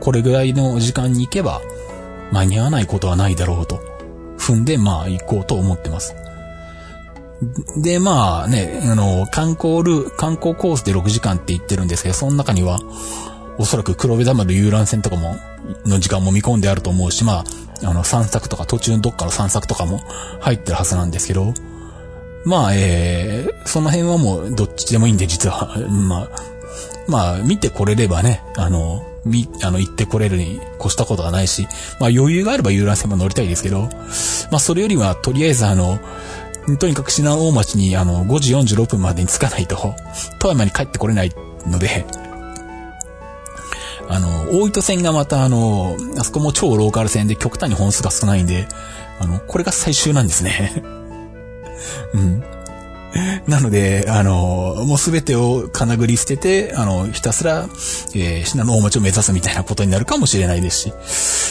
これぐらいの時間に行けば間に合わないことはないだろうと踏んで、まあ行こうと思ってます。で、まあね、あの、観光ル、観光コースで6時間って言ってるんですけど、その中には、おそらく黒部ダムの遊覧船とかも、の時間も見込んであると思うし、まあ、あの、散策とか途中のどっかの散策とかも入ってるはずなんですけど、まあ、えー、その辺はもうどっちでもいいんで、実は。まあ、まあ、見てこれればね、あの、み、あの、行ってこれるに越したことはないし、まあ余裕があれば遊覧船も乗りたいですけど、まあそれよりは、とりあえずあの、とにかく品大町にあの、5時46分までに着かないと、富山に帰ってこれないので、あの、大糸線がまたあの、あそこも超ローカル線で極端に本数が少ないんで、あの、これが最終なんですね。うん。なので、あの、もうすべてを金繰り捨てて、あの、ひたすら、えー、品の大町を目指すみたいなことになるかもしれないですし、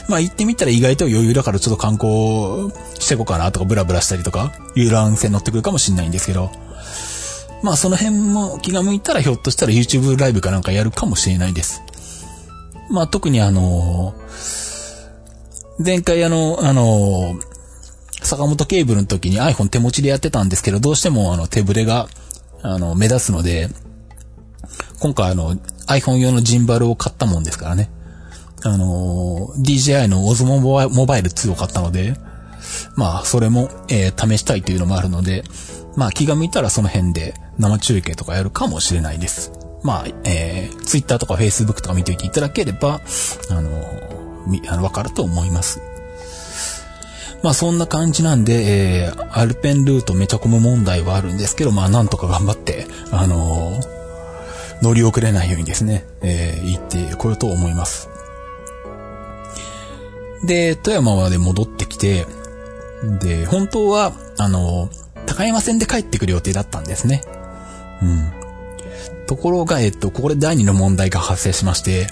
まあ行ってみたら意外と余裕だからちょっと観光していこうかなとか、ブラブラしたりとか、遊覧船乗ってくるかもしれないんですけど、まあその辺も気が向いたらひょっとしたら YouTube ライブかなんかやるかもしれないです。まあ特にあの、前回あの、あの、坂本ケーブルの時に iPhone 手持ちでやってたんですけど、どうしてもあの手ブレが、あの、目立つので、今回あの、iPhone 用のジンバルを買ったもんですからね。あの、DJI の Osmo モバイル2を買ったので、まあ、それも、えー、試したいというのもあるので、まあ、気が向いたらその辺で生中継とかやるかもしれないです。まあ、えー、Twitter とか Facebook とか見ておいていただければ、あの、み、あの、わかると思います。まあそんな感じなんで、えー、アルペンルートめちゃ込む問題はあるんですけど、まあなんとか頑張って、あのー、乗り遅れないようにですね、えー、行ってこようと思います。で、富山まで戻ってきて、で、本当は、あのー、高山線で帰ってくる予定だったんですね。うん。ところが、えっと、ここで第二の問題が発生しまして、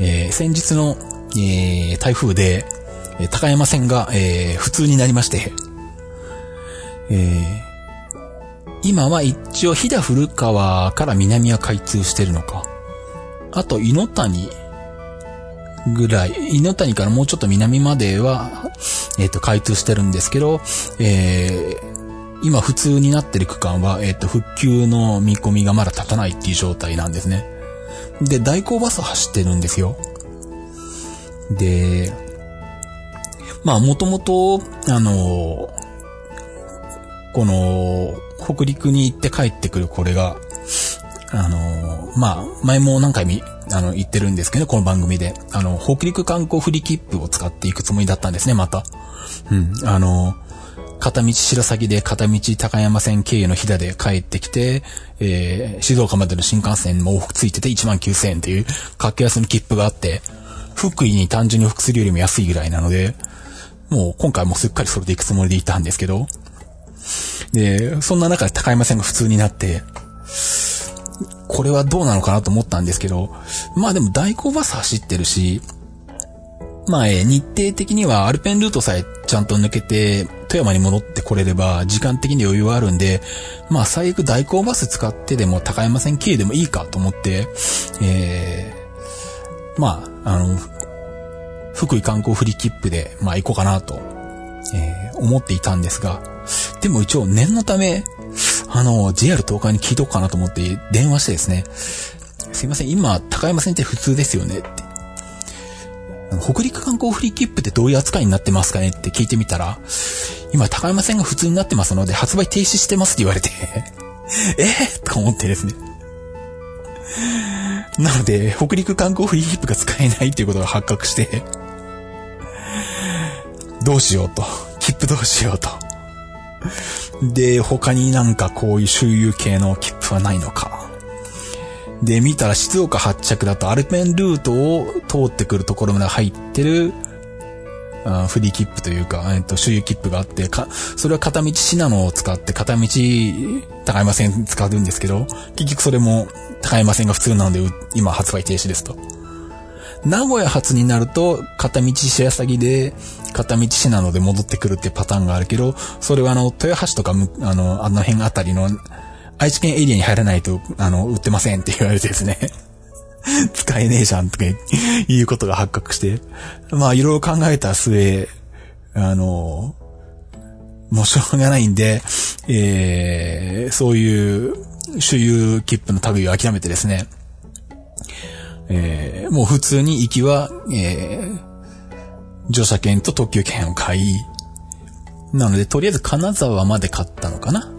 えー、先日の、えー、台風で、え高山線が、えー、普通になりまして、えー、今は一応、飛騨古川から南は開通してるのか。あと、井の谷ぐらい、井の谷からもうちょっと南までは、えっ、ー、と、開通してるんですけど、えー、今普通になってる区間は、えっ、と、復旧の見込みがまだ立たないっていう状態なんですね。で、代行バス走ってるんですよ。で、まあ、もともと、あの、この、北陸に行って帰ってくるこれが、あの、まあ、前も何回み、あの、言ってるんですけど、この番組で。あの、北陸観光フリ切符を使っていくつもりだったんですね、また。うん。あの、片道白崎で片道高山線経由の飛騨で帰ってきて、えー、静岡までの新幹線も往復ついてて1万9000円っていう格安の切符があって、福井に単純に往復するよりも安いぐらいなので、もう今回もすっかりそれで行くつもりでいたんですけど、で、そんな中で高山線が普通になって、これはどうなのかなと思ったんですけど、まあでも代行バス走ってるし、まあ、え日程的にはアルペンルートさえちゃんと抜けて、富山に戻ってこれれば、時間的に余裕はあるんで、まあ、最悪代行バス使ってでも高山線経由でもいいかと思って、えー、まあ、あの、福井観光フリー切符で、まあ行こうかなと、えー、思っていたんですが、でも一応念のため、あの、JR 東海に聞いとこうかなと思って電話してですね、すいません、今、高山線って普通ですよねって。北陸観光フリー切符ってどういう扱いになってますかねって聞いてみたら、今高山線が普通になってますので発売停止してますって言われて えー、と思ってですね。なので、北陸観光フリー切符が使えないっていうことが発覚してどうしようと。切符どうしようと。で、他になんかこういう周遊系の切符はないのか。で、見たら静岡発着だとアルペンルートを通ってくるところまで入ってる、あフリー切符というか、えっと、周遊切符があって、か、それは片道信濃を使って片道高山線使うんですけど、結局それも高山線が普通なので、今発売停止ですと。名古屋発になると、片道白鷺で、片道信濃で戻ってくるってパターンがあるけど、それはあの、豊橋とかあの、あの辺あたりの、愛知県エリアに入らないと、あの、売ってませんって言われてですね 使えねえじゃんとかいうことが発覚して。まあ、いろいろ考えた末、あの、もうしょうがないんで、えー、そういう周遊切符の類を諦めてですね、えー、もう普通に行きは、えー、乗車券と特急券を買い、なので、とりあえず金沢まで買ったのかな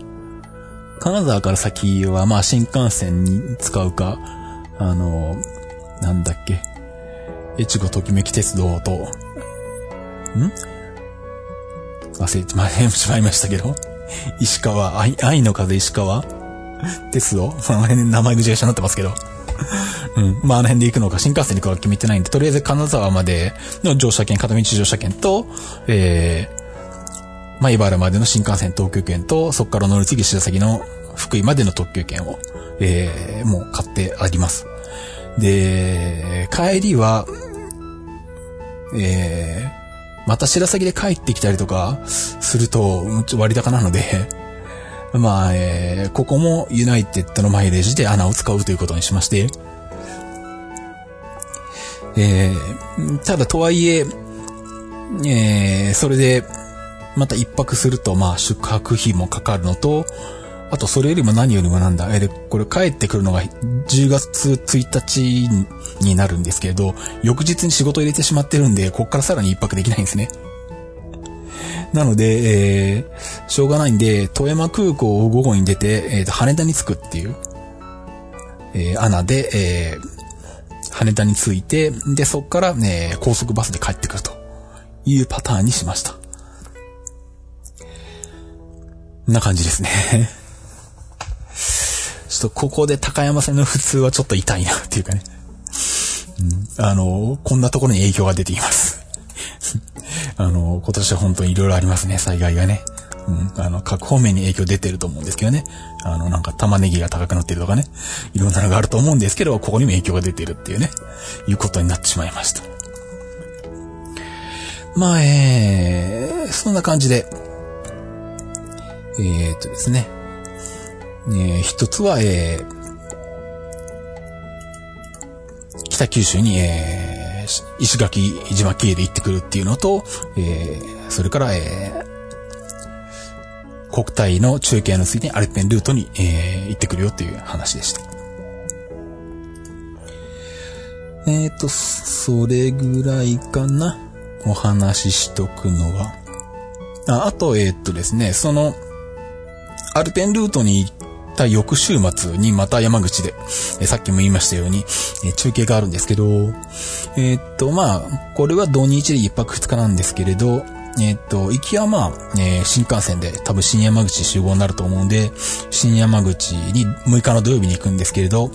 金沢から先は、まあ、新幹線に使うか、あの、なんだっけ、越後ときめき鉄道と、ん？忘れてしまいましたけど、石川、愛愛の風石川。鉄道？その辺で名前ぐちゃぐちゃになってますけど。うん。まあ、あの辺で行くのか、新幹線に行くのか決めてないんで、とりあえず金沢まで。の乗車券、片道乗車券と、えー、まあ、茨までの新幹線東京券と、そこから乗り継ぎ白崎の福井までの特急券を、えー、もう買ってあります。で、帰りは、えー、また白崎で帰ってきたりとかすると、割高なので、まあ、えー、ここもユナイテッドのマイレージで穴を使うということにしまして、えー、ただとはいえ、えー、それで、また一泊すると、まあ、宿泊費もかかるのと、あと、それよりも何よりもなんだ、えで、これ帰ってくるのが10月1日になるんですけど、翌日に仕事入れてしまってるんで、こっからさらに一泊できないんですね。なので、えー、しょうがないんで、富山空港を午後に出て、えー、羽田に着くっていう、えー、穴で、えー、羽田に着いて、で、そっからね、高速バスで帰ってくるというパターンにしました。な感じですねちょっとここで高山線の普通はちょっと痛いなっていうかね。うん、あの、こんなところに影響が出ています あの、今年は本当に色々ありますね、災害がね。うん、あの、各方面に影響出てると思うんですけどね。あの、なんか玉ねぎが高くなってるとかね。いろんなのがあると思うんですけど、ここにも影響が出てるっていうね、いうことになってしまいました。まあ、えー、そんな感じで、えー、っとですね。えー、一つは、えー、北九州に、えー、石垣島経由で行ってくるっていうのと、えー、それから、え国体の中継のついてアルペンルートに、えー、行ってくるよっていう話でした。えっ、ー、と、それぐらいかな。お話ししとくのは。ああと、えっ、とですね、その、アルペンルートに行った翌週末にまた山口で、えさっきも言いましたように、え中継があるんですけど、えっ、と、まあ、これは土日で1泊2日なんですけれど、えっ、と、行きはまあ、えー、新幹線で多分新山口集合になると思うんで、新山口に6日の土曜日に行くんですけれど、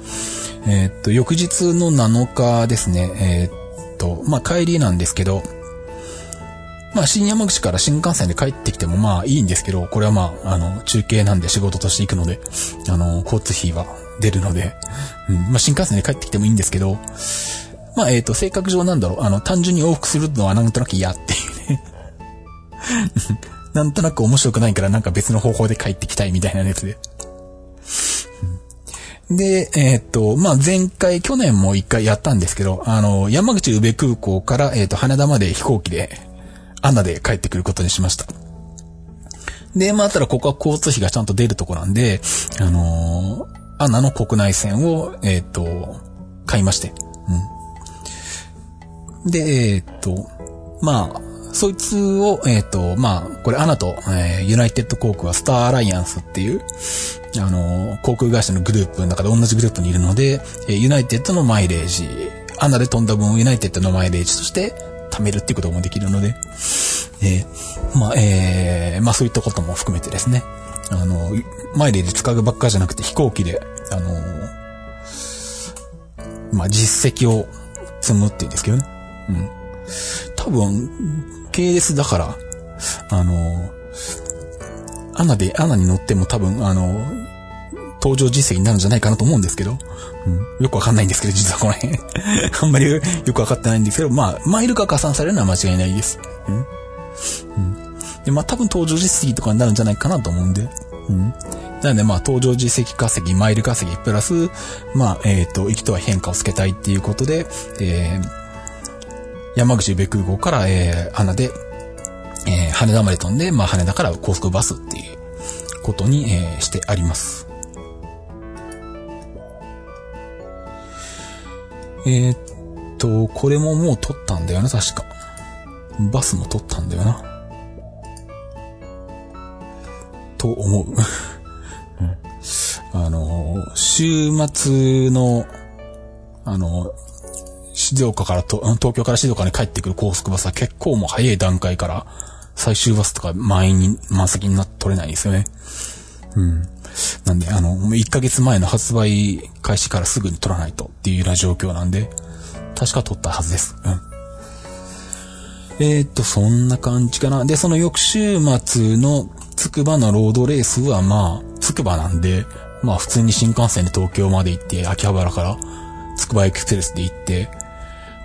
えっ、と、翌日の7日ですね、えっ、と、まあ帰りなんですけど、まあ新山口から新幹線で帰ってきてもまあいいんですけど、これはまあ、あの、中継なんで仕事として行くので、あの、交通費は出るので、うん、まあ新幹線で帰ってきてもいいんですけど、まあえっ、と、性格上なんだろう、あの、単純に往復するのはなんとなく嫌っていうね。なんとなく面白くないからなんか別の方法で帰ってきたいみたいなやつで。で、えー、っと、まあ、前回、去年も一回やったんですけど、あの、山口宇部空港から、えー、っと、羽田まで飛行機で、 ANA で帰ってくることにしました。で、まあ、ただここは交通費がちゃんと出るとこなんで、あのー、 ANA の国内線を、えっと、買いまして。うん。で、えっと、まあ、そいつを、えっ、と、まあ、これ ANA と、えー、ユナイテッド航空はスターアライアンスっていう、あの、航空会社のグループの中で同じグループにいるので、え、ユナイテッドのマイレージ、アナで飛んだ分をユナイテッドのマイレージとして貯めるっていうこともできるので、えー、まあ、えー、まあそういったことも含めてですね、あの、マイレージ使うばっかじゃなくて飛行機で、あの、まあ実績を積むっていうんですけどね。うん。多分、系列だから、あの、アナで、アナに乗っても多分、あの、登場実績になるんじゃないかなと思うんですけど、うん、よくわかんないんですけど、実はこの辺 あんまりよくわかってないんですけど、まあ、マイルが加算されるのは間違いないです。うん。うん。で、まあ多分登場実績とかになるんじゃないかなと思うんで、うん。なので、まあ、登場実績稼ぎ、マイル稼ぎ、プラス、まあ、えっ、ー、と、行きとは変化をつけたいっていうことで、えー、山口宇部空港から、えー、花で、えー、羽田まで飛んで、まあ、羽田から高速バスっていうことに、えー、してあります。えー、っと、これももう撮ったんだよな、確か。バスも撮ったんだよな。と思う。うん、あの、週末の、あの、静岡からと、東京から静岡に帰ってくる高速バスは結構もう早い段階から最終バスとか満員に、満席になって取れないんですよね。うん。なんで、あの、1ヶ月前の発売開始からすぐに取らないとっていうような状況なんで、確か取ったはずです。うん。えー、っと、そんな感じかな。で、その翌週末のつくばのロードレースはまあ、つくばなんで、まあ普通に新幹線で東京まで行って、秋葉原からつくばエクスプレスで行って、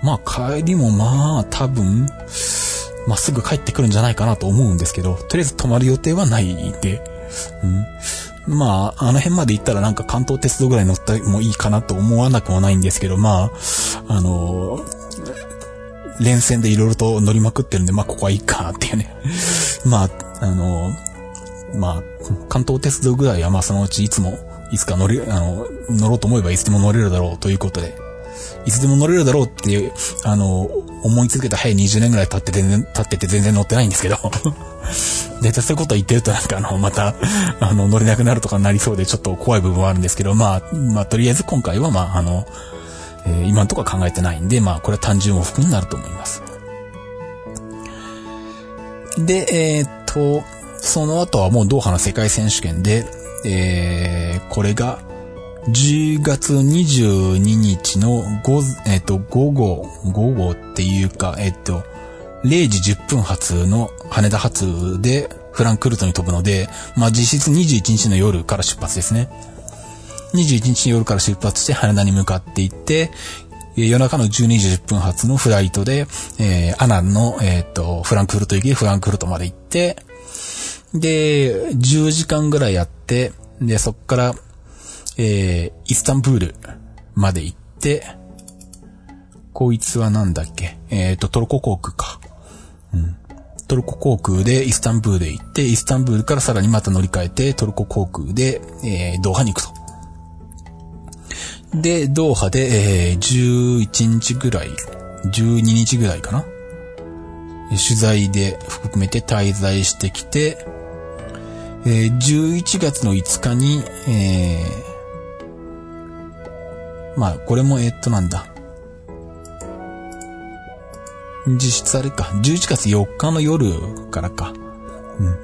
まあ帰りもまあ多分、まあすぐ帰ってくるんじゃないかなと思うんですけど、とりあえず泊まる予定はないんで、うん。まあ、あの辺まで行ったらなんか関東鉄道ぐらい乗ったもいいかなと思わなくもないんですけど、まあ、あの連戦でいろいろと乗りまくってるんで、まあここはいいかなっていうね。まあ、あのまあ、関東鉄道ぐらいはまあそのうちいつも、いつか乗り、あの、乗ろうと思えばいつでも乗れるだろうということで、いつでも乗れるだろうっていう、あの、思い続けた早い20年ぐらい経って全然、経ってて全然乗ってないんですけど。で、そういうこと言ってるとなんかあの、また、あの、乗れなくなるとかなりそうでちょっと怖い部分はあるんですけど、まあ、まあ、とりあえず今回はまあ、あの、えー、今んとこは考えてないんで、まあ、これは単純往復になると思います。で、えー、っと、その後はもうドーハの世界選手権で、えー、これが、10月22日の午、えっ、と、午後、午後っていうか、えっ、と、0時10分発の羽田発でフランクフルトに飛ぶので、まあ実質21日の夜から出発ですね。21日の夜から出発して羽田に向かっていって、夜中の12時10分発のフライトで、えー、アナンの、えっ、と、フランクフルト行きでフランクフルトまで行って、で、10時間ぐらいやって、で、そっから、えー、イスタンブールまで行って、こいつはなんだっけ？えっ、ー、と、トルコ航空か。うん。トルコ航空でイスタンブールへ行って、イスタンブールからさらにまた乗り換えて、トルコ航空で、えー、ドーハに行くと。で、ドーハで、えー、11日ぐらい、12日ぐらいかな？取材で含めて滞在してきて、えー、11月の5日に、えー、まあ、これもえ、っとなんだ。実質あれか、11月4日の夜からか。うん。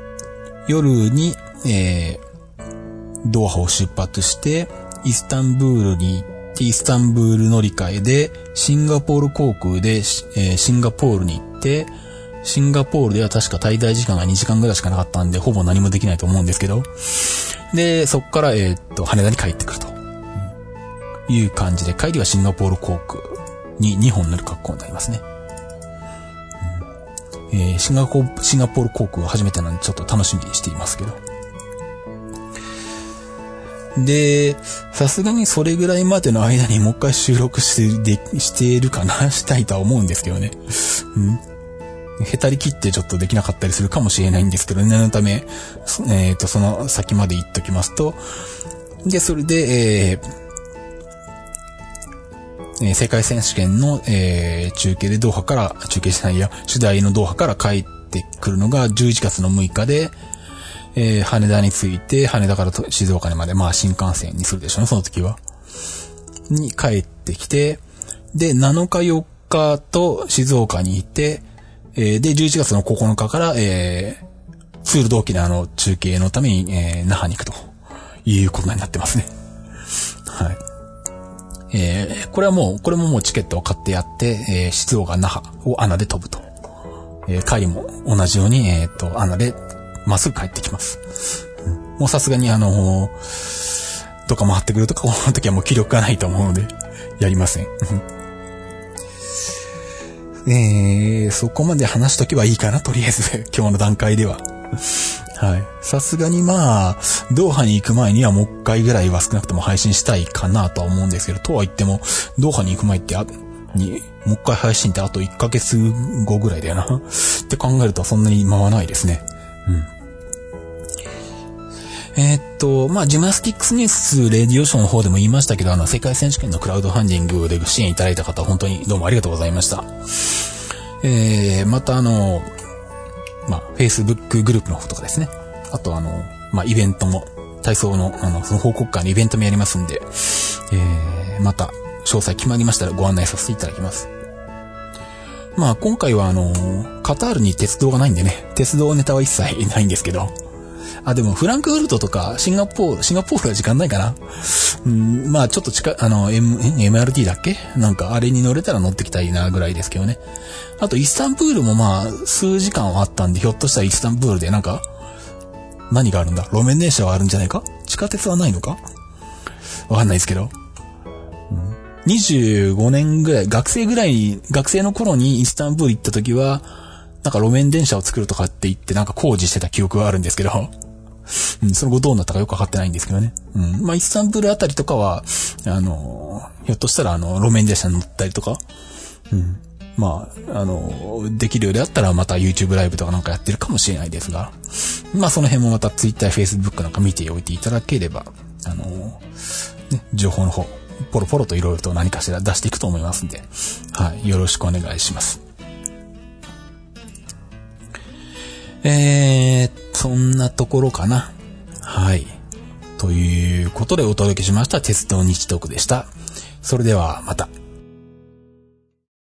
夜に、えー、ドーハを出発して、イスタンブールに行って、イスタンブール乗り換えで、シンガポール航空で、えー、シンガポールに行って、シンガポールでは確か滞在時間が2時間ぐらいしかなかったんで、ほぼ何もできないと思うんですけど。で、そっから、えー、っと、羽田に帰ってくると。いう感じで、帰りはシンガポール航空に2本乗る格好になりますね。えー、シンガポール、シンガポール航空は初めてなんでちょっと楽しみにしていますけど。で、さすがにそれぐらいまでの間にもう一回収録して、で、しているかな したいとは思うんですけどね。うん。へたり切ってちょっとできなかったりするかもしれないんですけど、念のため、えっ、ー、と、その先まで言っときますと、で、それで、えー、え、世界選手権の、えー、中継でドーハから、中継しないや、主題のドーハから帰ってくるのが11月の6日で、えー、羽田に着いて、羽田から静岡にまで、まあ新幹線にするでしょうね、その時は。に帰ってきて、で、7日4日と静岡に行って、えー、で、11月の9日から、えー、ツール同期であの中継のために、えー、那覇に行くということになってますね。はい。えー、これはもう、これももうチケットを買ってやって、えー、静岡那覇を穴で飛ぶと。えー、帰りも同じように、えっ、と、穴で、まっすぐ帰ってきます。うん、もうさすがにあのどっか回ってくるとか、この時はもう気力がないと思うので、やりません。えー、そこまで話しとけばいいかな、とりあえず、今日の段階では。はい。さすがにまあ、ドーハに行く前にはもう一回ぐらいは少なくとも配信したいかなとは思うんですけど、とは言っても、ドーハに行く前ってあ、に、もう一回配信ってあと1ヶ月後ぐらいだよな。って考えるとそんなに回らないですね。うん。えー、っと、まあ、ジムナスティックスニュースレディオショーの方でも言いましたけど、あの、世界選手権のクラウドファンディングで支援いただいた方、本当にどうもありがとうございました。えー、またあの、まあ、Facebook グループの方とかですね。あとあの、まあ、イベントも、体操の、あの、その報告会のイベントもやりますんで、えー、また、詳細決まりましたらご案内させていただきます。まあ、今回はあの、カタールに鉄道がないんでね、鉄道ネタは一切ないんですけど、あ、でもフランクフルトとかシンガポール、シンガポールは時間ないかな。うん、まあちょっと近い、あの、M、MRT だっけ？なんかあれに乗れたら乗ってきたいなぐらいですけどね。あとイスタンブールもまあ数時間はあったんで、ひょっとしたらイスタンブールでなんか、何があるんだ？路面電車はあるんじゃないか？地下鉄はないのか？わかんないですけど。25年ぐらい、学生ぐらい、学生の頃にイスタンブール行った時は、なんか路面電車を作るとかって言ってなんか工事してた記憶があるんですけど、うん、その後どうなったかよくわかってないんですけどね。うん。まあ、イスタンブールあたりとかは、あの、ひょっとしたらあの、路面電車に乗ったりとか、うん。まあ、あの、できるようであったらまた YouTube ライブとかなんかやってるかもしれないですが、まあその辺もまた Twitter、Facebook なんか見ておいていただければ、あの、ね、情報の方、ポロポロと色々と何かしら出していくと思いますんで、はい、よろしくお願いします。えー、そんなところかな。はい。ということでお届けしました鉄道日トークでした。それではまた。